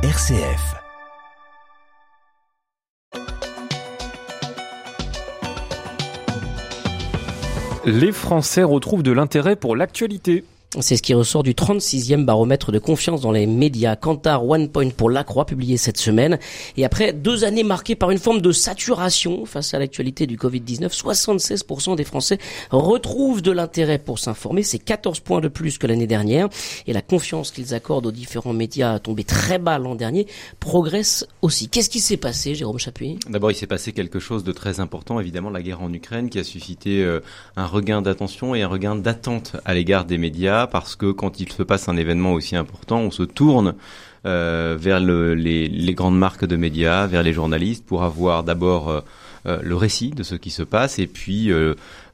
RCF. Les Français retrouvent de l'intérêt pour l'actualité. C'est ce qui ressort du 36e baromètre de confiance dans les médias. Kantar One Point pour La Croix, publié cette semaine. Et après deux années marquées par une forme de saturation face à l'actualité du Covid-19, 76% des Français retrouvent de l'intérêt pour s'informer. C'est 14 points de plus que l'année dernière. Et la confiance qu'ils accordent aux différents médias a tombé très bas l'an dernier, progresse aussi. Qu'est-ce qui s'est passé, Jérôme Chapuis? D'abord, il s'est passé quelque chose de très important, évidemment, la guerre en Ukraine, qui a suscité euh, un regain d'attention et un regain d'attente à l'égard des médias parce que quand il se passe un événement aussi important, on se tourne euh, vers le, les, grandes marques de médias, vers les journalistes pour avoir d'abord euh, euh le récit de ce qui se passe et puis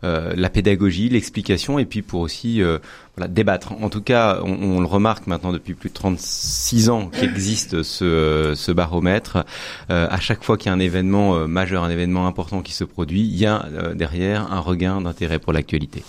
la pédagogie, l'explication et puis pour aussi débattre. En tout cas, on, le remarque maintenant depuis plus de 36 ans qu'existe ce, ce baromètre. À chaque fois qu'il y a un événement majeur, un événement important qui se produit, il y a derrière un regain d'intérêt pour l'actualité.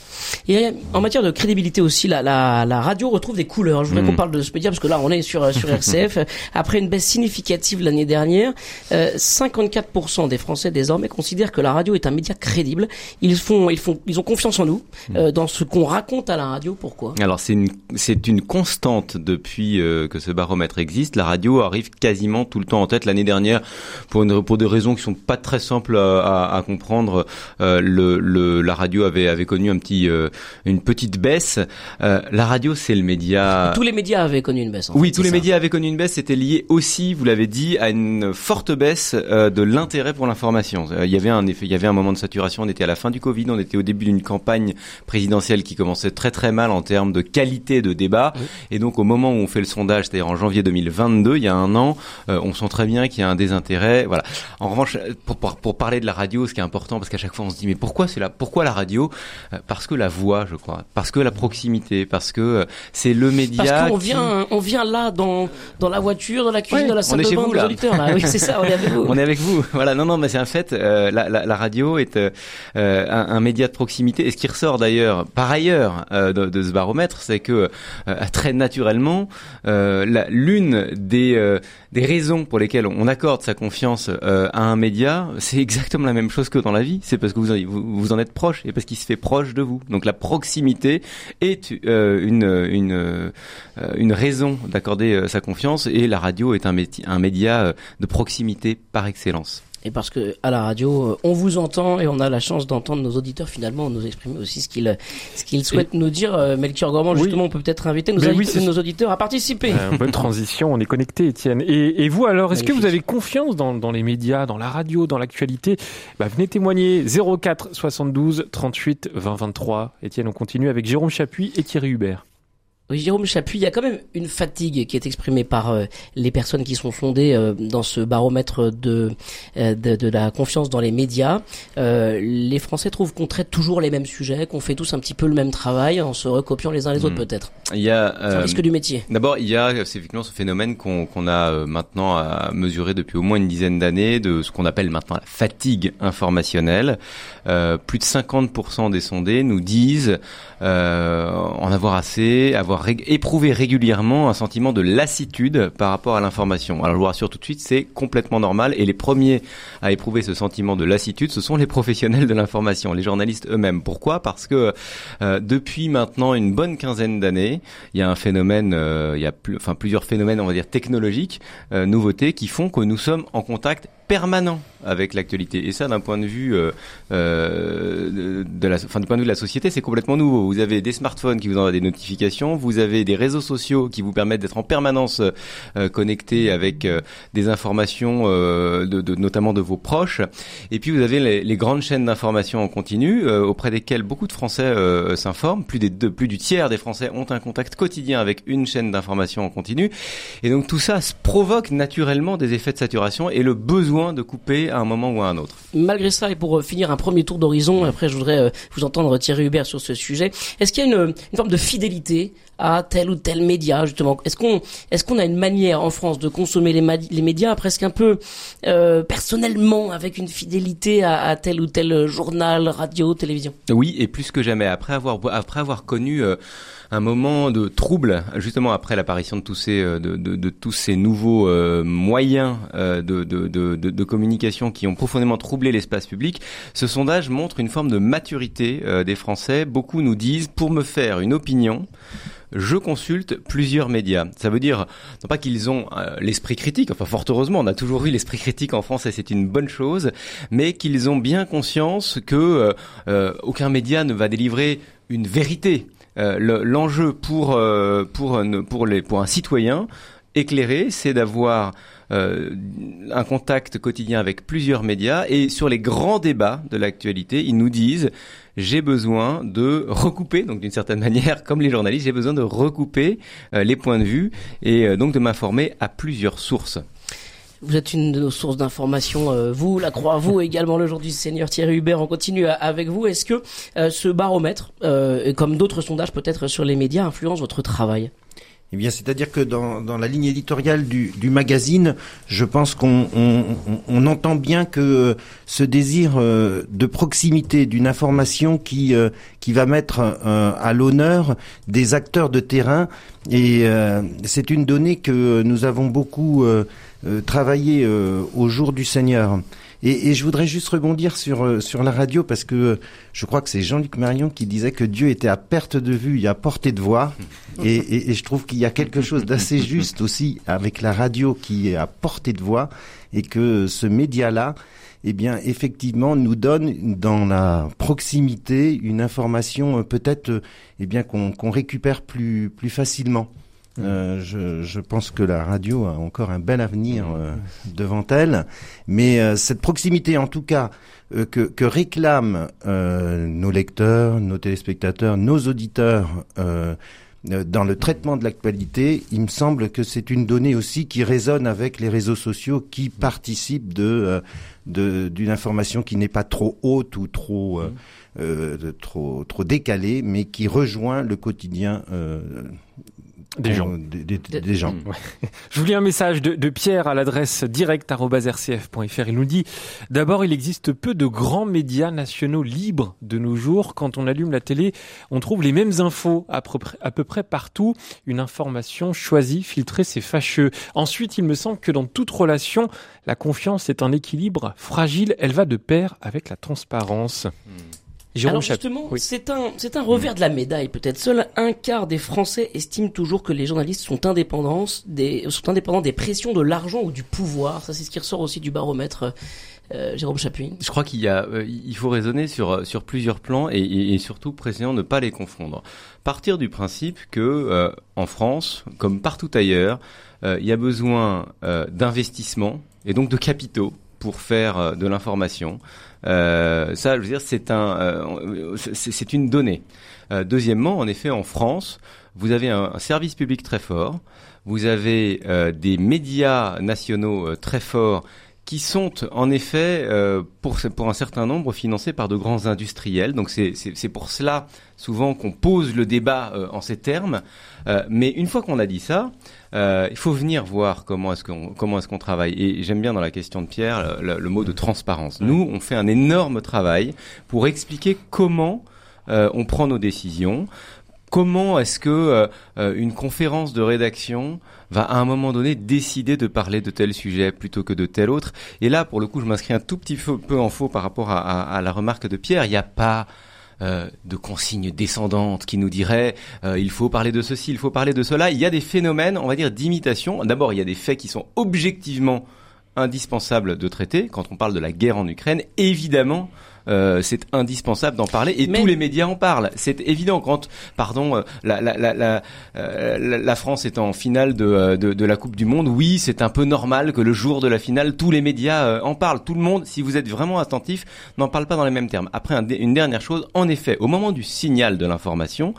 Et en matière de crédibilité aussi, la, la, la radio retrouve des couleurs. Je voudrais mmh. qu'on parle de ce média parce que là, on est sur, sur RCF. Après une baisse significative l'année dernière, 54% des Français désormais considèrent que la radio est un média crédible. Ils font, ils font, ils ont confiance en nous, mmh. dans ce qu'on raconte à la radio pour alors c'est une c'est une constante depuis euh, que ce baromètre existe. La radio arrive quasiment tout le temps en tête. L'année dernière, pour une pour des raisons qui sont pas très simples à, à, à comprendre, euh, le, le, la radio avait avait connu un petit euh, une petite baisse. Euh, la radio c'est le média. Tous les médias avaient connu une baisse. oui, fait, tous les ça. médias avaient connu une baisse. C'était lié aussi, vous l'avez dit, à une forte baisse euh, de l'intérêt pour l'information. Il y avait un effet, il y avait un moment de saturation. On était à la fin du Covid, on était au début d'une campagne présidentielle qui commençait très très mal en termes de qualité de débat. Oui. Et donc au moment où on fait le sondage, c'est-à-dire en janvier 2022, il y a un an, euh, on sent très bien qu'il y a un désintérêt. Voilà. En revanche, pour, pour, pour, parler de la radio, ce qui est important, parce qu'à chaque fois on se dit mais pourquoi c'est là Pourquoi la radio? Euh, Parce que la voix, je crois. Parce que la proximité. Parce que euh, c'est le média. Parce qu'on qui... vient, on vient là dans dans la voiture, dans la cuisine, ouais, dans la salle de bain. Là. Oui, c'est ça. On est avec vous. on est avec vous. Voilà. Non, non, mais c'est un fait. Euh, la, la, la, radio est un, un, média de proximité. Et ce qui ressort d'ailleurs, par ailleurs, de, de ce baromètre, c'est que euh, très naturellement, euh, l'une des, euh, des raisons pour lesquelles on accorde sa confiance à un média, c'est exactement la même chose que dans la vie. C'est parce que vous en, vous, en êtes proche et parce qu'il se fait proche de vous. Donc la proximité est une, une, une raison d'accorder sa confiance et la radio est un média de proximité par excellence et parce que à la radio, euh, on vous entend et on a la chance d'entendre nos auditeurs finalement nous exprimer aussi ce qu'ils ce qu'ils souhaitent et nous dire. Euh, Melchior Gormand, oui. justement, on peut peut-être inviter nos, oui, nos auditeurs à participer. Euh, bonne transition, on est connecté, Étienne. Et, et, vous alors, est-ce que vous avez confiance dans, dans les médias, dans la radio, dans l'actualité? Bah, Venez témoigner 04 72 38 20 23. Étienne, on continue avec Jérôme Chapuis et Thierry Hubert. Oui, Jérôme Chapuis, il y a quand même une fatigue qui est exprimée par euh, les personnes qui sont fondées euh, dans ce baromètre de, euh, de, de la confiance dans les médias. les Français trouvent qu'on traite toujours les mêmes sujets, qu'on fait tous un petit peu le même travail en se recopiant les uns les autres mmh. peut-être. Il y a euh, risque du métier. D'abord, il y a effectivement ce phénomène qu'on qu a maintenant à mesurer depuis au moins une dizaine d'années de ce qu'on appelle maintenant la fatigue informationnelle. plus de 50% des sondés nous disent en avoir assez, avoir avoir éprouvé régulièrement un sentiment de lassitude par rapport à l'information. Alors je vous rassure tout de suite, c'est complètement normal et les premiers à éprouver ce sentiment de lassitude, ce sont les professionnels de l'information, les journalistes eux-mêmes. Pourquoi? Parce que euh, depuis maintenant une bonne quinzaine d'années, il y a un phénomène, euh, il y a enfin plusieurs phénomènes, on va dire technologiques, euh, nouveautés qui font que nous sommes en contact permanent avec l'actualité. Et ça, d'un point de vue euh, euh, de la, enfin, du point de vue de la société, c'est complètement nouveau. Vous avez des smartphones qui vous envoient des notifications, vous avez des réseaux sociaux qui vous permettent d'être en permanence euh, connectés avec euh, des informations, euh, de, de, notamment de vos proches. Et puis vous avez les, les grandes chaînes d'information en continu euh, auprès desquelles beaucoup de Français s'informent. Plus, des, de, plus du tiers des Français ont un contact quotidien avec une chaîne d'information en continu. Et donc tout ça provoque naturellement des effets de saturation et le besoin de couper à un moment ou à un autre. malgré ça, et pour finir un premier tour d'horizon, après je voudrais vous entendre Thierry Hubert sur ce sujet, est-ce qu'il y a une, une forme de fidélité à tel ou tel média justement? Est-ce qu'on est-ce qu'on a une manière en France de consommer les, les médias presque un peu euh, personnellement avec une fidélité à, à, tel ou tel journal, radio, télévision? Oui, et plus que jamais. Après avoir après avoir connu euh, un moment de trouble, justement après l'apparition de tous ces euh, de, de, de tous ces nouveaux euh, moyens euh, de, de, communication qui ont profondément troublé l'espace public. Ce sondage montre une forme de maturité des Français. Beaucoup nous disent pour me faire une opinion je consulte plusieurs médias. Ça veut dire non pas qu'ils ont l'esprit critique, enfin fort heureusement, on a toujours eu l'esprit critique en France et c'est une bonne chose, mais qu'ils ont bien conscience que aucun média ne va délivrer une vérité euh, l'enjeu pour euh, pour un citoyen éclairé, c'est d'avoir euh, un contact quotidien avec plusieurs médias et sur les grands débats de l'actualité, ils nous disent j'ai besoin de recouper, donc d'une certaine manière, comme les journalistes, j'ai besoin de recouper les points de vue et donc de m'informer à plusieurs sources. Vous êtes une de nos sources d'information, euh, vous, la Croix, vous également le jour du Seigneur Thierry Hubert. On continue avec vous. Est-ce que euh, ce baromètre, euh, comme d'autres sondages peut-être sur les médias, influence votre travail? Eh bien, c'est-à-dire que dans, la ligne éditoriale du, magazine, je pense qu'on on, on, entend bien que ce désir de proximité d'une information qui qui va mettre à l'honneur des acteurs de terrain, et c'est une donnée que nous avons beaucoup euh, travailler euh, au jour du Seigneur. Et, et, je voudrais juste rebondir sur euh, sur la radio parce que je crois que c'est Jean-Luc Marion qui disait que Dieu était à perte de vue et à portée de voix. Et, et, et je trouve qu'il y a quelque chose d'assez juste aussi avec la radio qui est à portée de voix et que ce média-là, eh bien, effectivement, nous donne dans la proximité une information peut-être, eh bien, qu'on récupère plus plus facilement. Euh, je, je, pense que la radio a encore un bel avenir euh, devant elle, mais euh, cette proximité, en tout cas, euh, que, que, réclament nos lecteurs, nos téléspectateurs, nos auditeurs dans le traitement de l'actualité, il me semble que c'est une donnée aussi qui résonne avec les réseaux sociaux, qui participent de d'une information qui n'est pas trop haute ou trop mmh. trop trop décalée, mais qui rejoint le quotidien des gens. Des, gens. Je vous lis un message de, de Pierre à l'adresse direct.rcf.fr. Il nous dit D'abord, il existe peu de grands médias nationaux libres de nos jours. Quand on allume la télé, on trouve les mêmes infos à peu près, à peu près partout. Une information choisie, filtrée, c'est fâcheux. Ensuite, il me semble que dans toute relation, la confiance est un équilibre fragile. Elle va de pair avec la transparence. Alors justement, c'est un c'est un revers de la médaille peut-être. Seul un quart des Français estiment toujours que les journalistes sont indépendants des sont indépendants des pressions de l'argent ou du pouvoir. Ça c'est ce qui ressort aussi du baromètre. Euh, Jérôme Chapuis. Je crois qu'il y a, euh, il faut raisonner sur sur plusieurs plans et, et, surtout précisément ne pas les confondre. Partir du principe que euh, en France, comme partout ailleurs, euh, il y a besoin d'investissements et donc de capitaux pour faire de l'information. Euh, ça, je veux dire, c'est un, euh, c'est une donnée. Euh, deuxièmement, en effet, en France, vous avez un service public très fort, vous avez des médias nationaux très forts qui sont en effet euh, pour, pour un certain nombre financés par de grands industriels. Donc c'est pour cela souvent qu'on pose le débat euh, en ces termes. Euh, mais une fois qu'on a dit ça, il faut venir voir comment est-ce qu'on comment est-ce qu'on travaille. Et j'aime bien dans la question de Pierre le, le, mot de transparence. Nous, on fait un énorme travail pour expliquer comment on prend nos décisions, comment est-ce que euh, euh, une conférence de rédaction va à un moment donné décider de parler de tel sujet plutôt que de tel autre Et là, pour le coup, je m'inscris un tout petit peu en faux par rapport à, la remarque de Pierre. Il n'y a pas euh, de consignes descendantes qui nous diraient il faut parler de ceci, il faut parler de cela. Il y a des phénomènes, on va dire, d'imitation. D'abord, il y a des faits qui sont objectivement indispensables de traiter. Quand on parle de la guerre en Ukraine, évidemment, euh, c'est indispensable d'en parler et tous les médias en parlent. C'est évident quand, pardon, la, la, la, la, la France est en finale de, de, de, la Coupe du Monde, oui, c'est un peu normal que le jour de la finale, tous les médias en parlent. Tout le monde, si vous êtes vraiment attentif, n'en parle pas dans les mêmes termes. Après, une dernière chose, en effet, au moment du signal de l'information,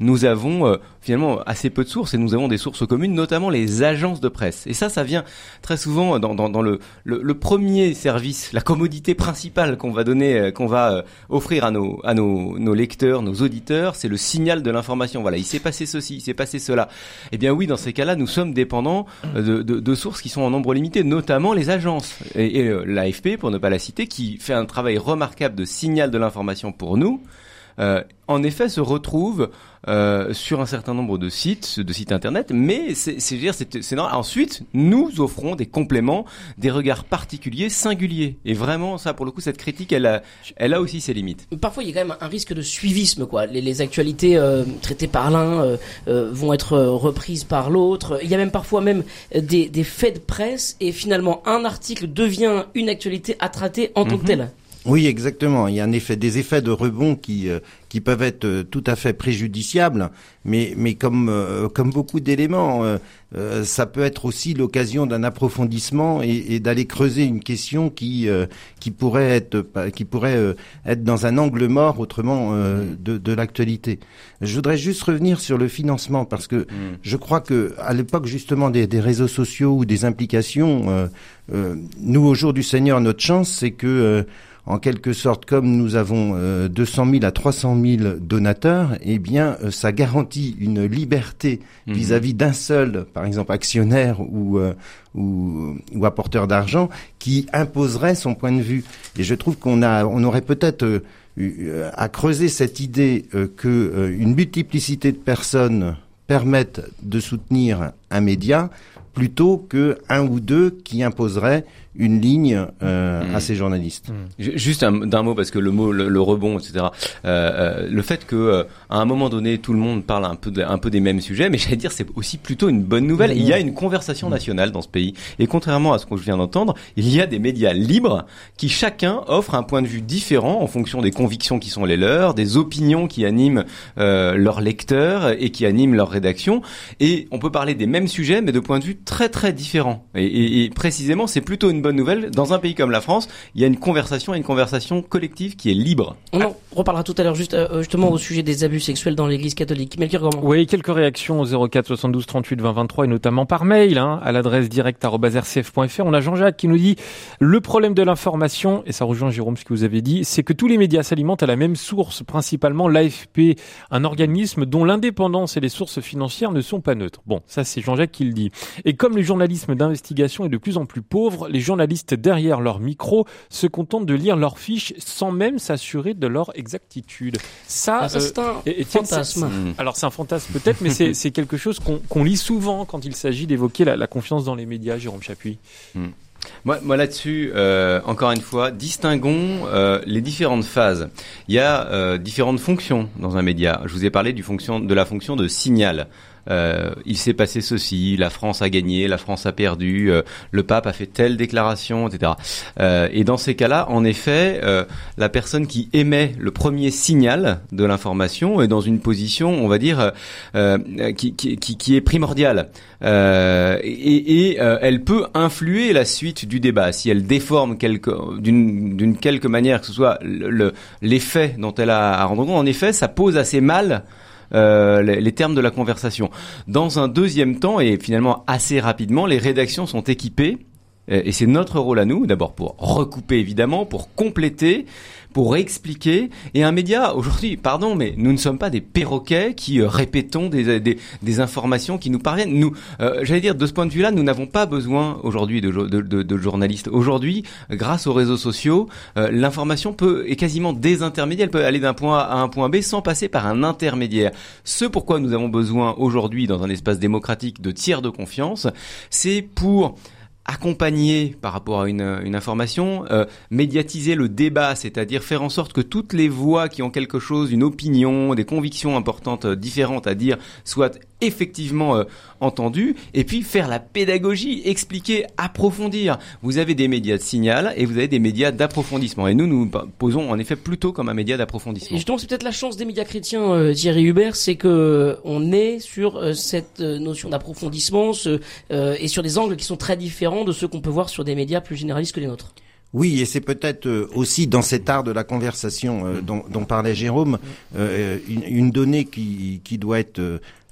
nous avons finalement assez peu de sources et nous avons des sources communes, notamment les agences de presse. Et ça, ça vient très souvent dans, dans, dans le, le, le, premier service, la commodité principale qu'on va donner, euh, qu'on va euh, offrir à nos, à nos, nos lecteurs, nos auditeurs, c'est le signal de l'information. Voilà, il s'est passé ceci, il s'est passé cela. Eh bien oui, dans ces cas-là, nous sommes dépendants euh, de, de, sources qui sont en nombre limité, notamment les agences. Et, et l'AFP, pour ne pas la citer, qui fait un travail remarquable de signal de l'information pour nous. Euh, en effet se retrouve euh, sur un certain nombre de sites, de sites internet, mais c'est c'est normal. Ensuite, nous offrons des compléments, des regards particuliers, singuliers. Et vraiment, ça, pour le coup, cette critique, elle a, elle a aussi ses limites. Parfois, il y a quand même un risque de suivisme, quoi. Les, les actualités euh, traitées par l'un euh, euh, vont être reprises par l'autre. Il y a même parfois même des, des faits de presse, et finalement, un article devient une actualité à traiter en tant que mhm. telle. Oui, exactement. Il y a un effet, des effets de rebond qui euh, qui peuvent être euh, tout à fait préjudiciables, mais mais comme euh, comme beaucoup d'éléments, ça peut être aussi l'occasion d'un approfondissement et, et d'aller creuser une question qui qui pourrait être qui pourrait être dans un angle mort autrement de, de l'actualité. Je voudrais juste revenir sur le financement parce que mm. je crois que à l'époque justement des, des, réseaux sociaux ou des implications, nous au jour du Seigneur, notre chance, c'est que en quelque sorte, comme nous avons 200 euh, 000 à 300 000 donateurs, eh bien, euh, ça garantit une liberté mhm. vis-à-vis d'un seul, par exemple, actionnaire ou, euh, ou, ou, apporteur d'argent, qui imposerait son point de vue. Et je trouve qu'on a, on aurait peut-être à creuser cette idée que une multiplicité de personnes permettent de soutenir un média plutôt que un ou deux qui imposeraient une ligne euh, à mmh. ces journalistes. Mmh. Juste d'un mot parce que le mot le, rebond etc. Euh, euh, le fait que euh, à un moment donné tout le monde parle un peu de, un peu des mêmes sujets, mais j'allais dire c'est aussi plutôt une bonne nouvelle. Il y a une conversation mmh. nationale dans ce pays et contrairement à ce que je viens d'entendre, il y a des médias libres qui chacun offre un point de vue différent en fonction des convictions qui sont les leurs, des opinions qui animent euh, leurs lecteurs et qui animent leur rédaction. Et on peut parler des mêmes sujets mais de points de vue très très différents. Et, et, et précisément c'est plutôt une bonne nouvelle. Dans un pays comme la France, il y a une conversation, une conversation collective qui est libre. On en reparlera tout à l'heure juste euh, justement au sujet des abus sexuels dans l'Église catholique. Melchior comment Oui, quelques réactions au 04 72 38 20 23 et notamment par mail hein, à l'adresse direct@rcf.fr. On a Jean-Jacques qui nous dit le problème de l'information et ça rejoint Jérôme ce que vous avez dit, c'est que tous les médias s'alimentent à la même source, principalement l'AFP, un organisme dont l'indépendance et les sources financières ne sont pas neutres. Bon, ça c'est Jean-Jacques qui le dit. Et comme le journalisme d'investigation est de plus en plus pauvre, les journalistes derrière leur micro se contentent de lire leurs fiches sans même s'assurer de leur exactitude. Ça, ah, c'est un euh, fantasme. Alors c'est un fantasme peut-être, mais c'est quelque chose qu'on lit souvent quand il s'agit d'évoquer la, confiance dans les médias, Jérôme Chapuis. Hmm. Moi, moi là-dessus, euh, encore une fois, distinguons euh, les différentes phases. Il y a différentes fonctions dans un média. Je vous ai parlé du fonction, de la fonction de signal. Euh, il s'est passé ceci, la France a gagné, la France a perdu, euh, le pape a fait telle déclaration, etc. Euh, et dans ces cas-là, en effet, la personne qui émet le premier signal de l'information est dans une position, on va dire, qui, qui, qui, est primordiale. et, et elle peut influer la suite du débat si elle déforme d'une quelque manière, que ce soit l'effet dont elle a à rendre compte. En effet, ça pose assez mal euh, les, termes de la conversation. Dans un deuxième temps, et finalement assez rapidement, les rédactions sont équipées et c'est notre rôle à nous, d'abord pour recouper évidemment, pour compléter, pour expliquer. Et un média, aujourd'hui, pardon, mais nous ne sommes pas des perroquets qui euh, répétons des, des, des, informations qui nous parviennent. Nous, euh, j'allais dire, de ce point de vue-là, nous n'avons pas besoin aujourd'hui de, de, de, de, journalistes. Aujourd'hui, grâce aux réseaux sociaux, euh, l'information peut est quasiment désintermédiaire. Elle peut aller d'un point A à un point B sans passer par un intermédiaire. Ce pourquoi nous avons besoin aujourd'hui, dans un espace démocratique, de tiers de confiance, c'est pour accompagner par rapport à une, information, euh, médiatiser le débat, c'est-à-dire faire en sorte que toutes les voix qui ont quelque chose, une opinion, des convictions importantes, euh, différentes à dire, soient effectivement euh, entendu, et puis faire la pédagogie, expliquer, approfondir. Vous avez des médias de signal et vous avez des médias d'approfondissement. Et nous, nous posons en effet plutôt comme un média d'approfondissement. Justement, c'est peut-être la chance des médias chrétiens, euh, Thierry Hubert, c'est que euh, on est sur euh, cette notion d'approfondissement et sur des angles qui sont très différents de ceux qu'on peut voir sur des médias plus généralistes que les nôtres. Oui, et c'est peut-être aussi dans cet art de la conversation dont, dont, parlait Jérôme, une, une, donnée qui, qui doit être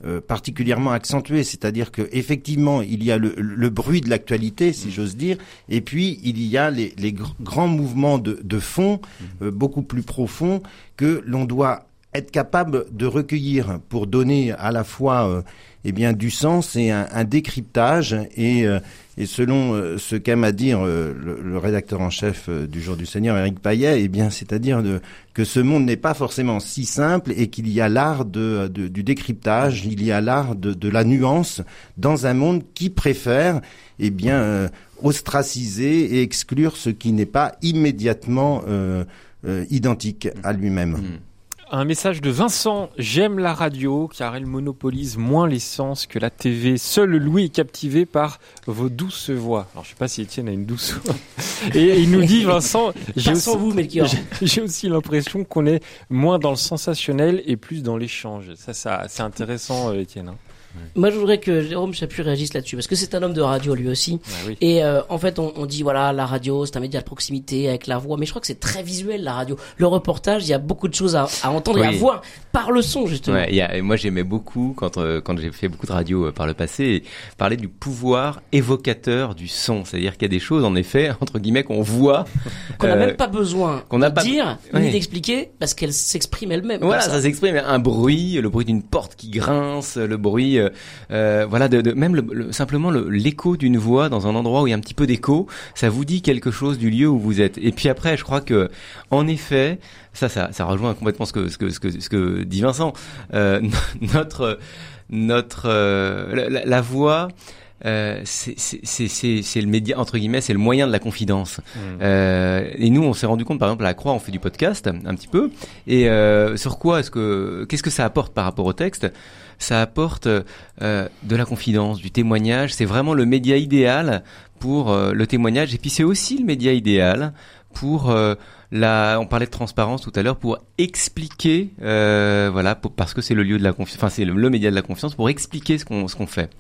euh, particulièrement accentué, c'est-à-dire que effectivement il y a le, le bruit de l'actualité, si mm. j'ose dire, et puis il y a les, les grands mouvements de, de fond mm. euh, beaucoup plus profonds que l'on doit être capable de recueillir pour donner à la fois euh, eh bien du sens et un, décryptage et, euh, et selon euh, ce qu'aime à dire le, le, rédacteur en chef du Jour du Seigneur Eric Payet, eh bien c'est-à-dire que ce monde n'est pas forcément si simple et qu'il y a l'art de, du décryptage, il y a l'art de, de, la nuance dans un monde qui préfère eh bien ostraciser et exclure ce qui n'est pas immédiatement identique à lui-même. Mmh un message de Vincent. J'aime la radio car elle monopolise moins l'essence que la TV. Seul Louis est captivé par vos douces voix. Alors je sais pas si Étienne a une douce voix. Et il nous dit Vincent, j'ai aussi, j'ai aussi l'impression qu'on est moins dans le sensationnel et plus dans l'échange. Ça, ça c'est intéressant, euh, Étienne. Moi, je voudrais que Jérôme Chapuis réagisse là-dessus, parce que c'est un homme de radio lui aussi. oui. Et euh, en fait, on, on, dit voilà, la radio, c'est un média de proximité avec la voix, mais je crois que c'est très visuel la radio. Le reportage, il y a beaucoup de choses à, à entendre et à voir par le son justement. Ouais, y a, moi, j'aimais beaucoup quand euh, quand j'ai fait beaucoup de radio euh, par le passé, parler du pouvoir évocateur du son, c'est-à-dire qu'il y a des choses, en effet, entre guillemets, qu'on voit, qu'on n'a même pas besoin qu'on de pas... dire ni d'expliquer, parce qu'elle s'exprime elle-même. Voilà, ça, ça s'exprime. Un bruit, le bruit d'une porte qui grince, le bruit euh, euh, voilà, de, même le, simplement l'écho d'une voix dans un endroit où il y a un petit peu d'écho, ça vous dit quelque chose du lieu où vous êtes. Et puis après, je crois que, en effet, ça, ça, ça rejoint complètement ce que ce que ce que, dit Vincent. Euh, notre notre la, voix. Euh, c'est le média entre guillemets, c'est le moyen de la confidence. Mmh. Euh, et nous, on s'est rendu compte, par exemple, à la Croix, on fait du podcast un petit peu. Et euh, sur quoi est-ce que qu'est-ce que ça apporte par rapport au texte? Ça apporte euh, de la confidence, du témoignage. C'est vraiment le média idéal pour euh, le témoignage. Et puis c'est aussi le média idéal pour euh, la, on parlait de transparence tout à l'heure pour expliquer, euh, voilà, parce que c'est le lieu de la confiance, enfin c'est le, média de la confiance pour expliquer ce qu'on ce qu'on fait.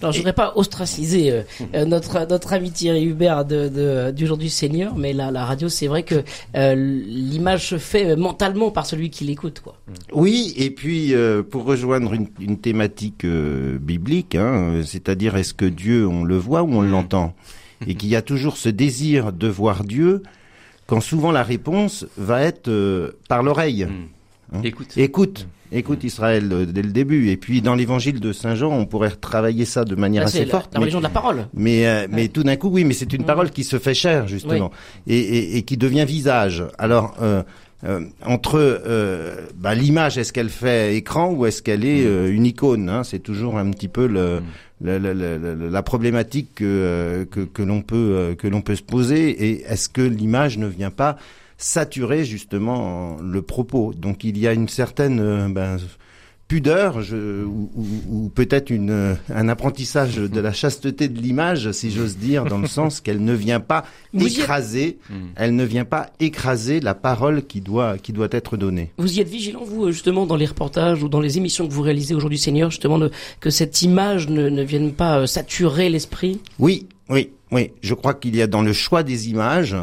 Alors je voudrais pas ostraciser euh, euh, notre notre ami Thierry Hubert de, de du jour du Seigneur, mais la, la radio c'est vrai que euh, l'image se fait mentalement par celui qui l'écoute, quoi. Oui, et puis pour rejoindre une, une thématique biblique, hein, c'est-à-dire est-ce que Dieu on le voit ou on l'entend, et qu'il y a toujours ce désir de voir Dieu quand souvent la réponse va être euh, par l'oreille. Hmm. Hein écoute. Écoute. Hmm. Écoute Israël euh, dès le début. Et puis dans l'évangile de Saint Jean, on pourrait travailler ça de manière assez forte. La, religion de la parole. Mais, euh, mais tout d'un coup, oui, mais c'est une hmm. parole qui se fait chère, justement. Et, et, et, qui devient visage. Alors, euh, entre euh, bah, l'image, est-ce qu'elle fait écran ou est-ce qu'elle est euh, une icône hein C'est toujours un petit peu le, la problématique que, que, que l'on peut que l'on peut se poser. Et est-ce que l'image ne vient pas saturer justement le propos? Donc il y a une certaine ben, pudeur je, ou, ou, peut-être une un apprentissage de la chasteté de l'image, si j'ose dire, dans le sens qu'elle ne vient pas écraser, hmm. elle ne vient pas écraser la parole qui doit qui doit être donnée. Vous y êtes vigilant vous justement dans les reportages ou dans les émissions que vous réalisez aujourd'hui, Seigneur, justement de, que cette image ne, ne vienne pas euh, saturer l'esprit? Oui, oui, oui. Je crois qu'il y a dans le choix des images,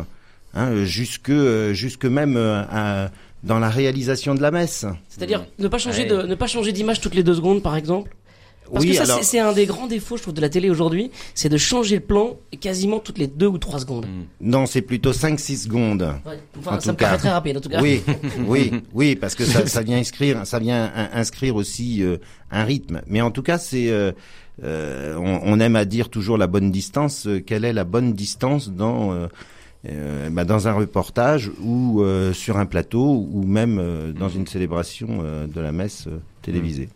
hein, jusque jusque même euh, un dans la réalisation de la messe. C'est-à-dire ne pas changer de ne pas changer d'image toutes les deux secondes, par exemple? Parce oui, que ça, c'est un des grands défauts, je trouve, de la télé aujourd'hui, c'est de changer le plan quasiment toutes les deux ou trois secondes. Hmm. Non, c'est plutôt 5-6 secondes. Ouais. Enfin, ça me paraît très rapide, en tout cas. Oui, oui, oui, parce que ça, ça vient inscrire, ça vient inscrire aussi euh, un rythme. Mais en tout cas, c'est, euh, euh, on, on, aime à dire toujours la bonne distance. quelle est la bonne distance dans euh, bah, dans un reportage ou euh, sur un plateau ou même euh, dans une célébration de la messe télévisée.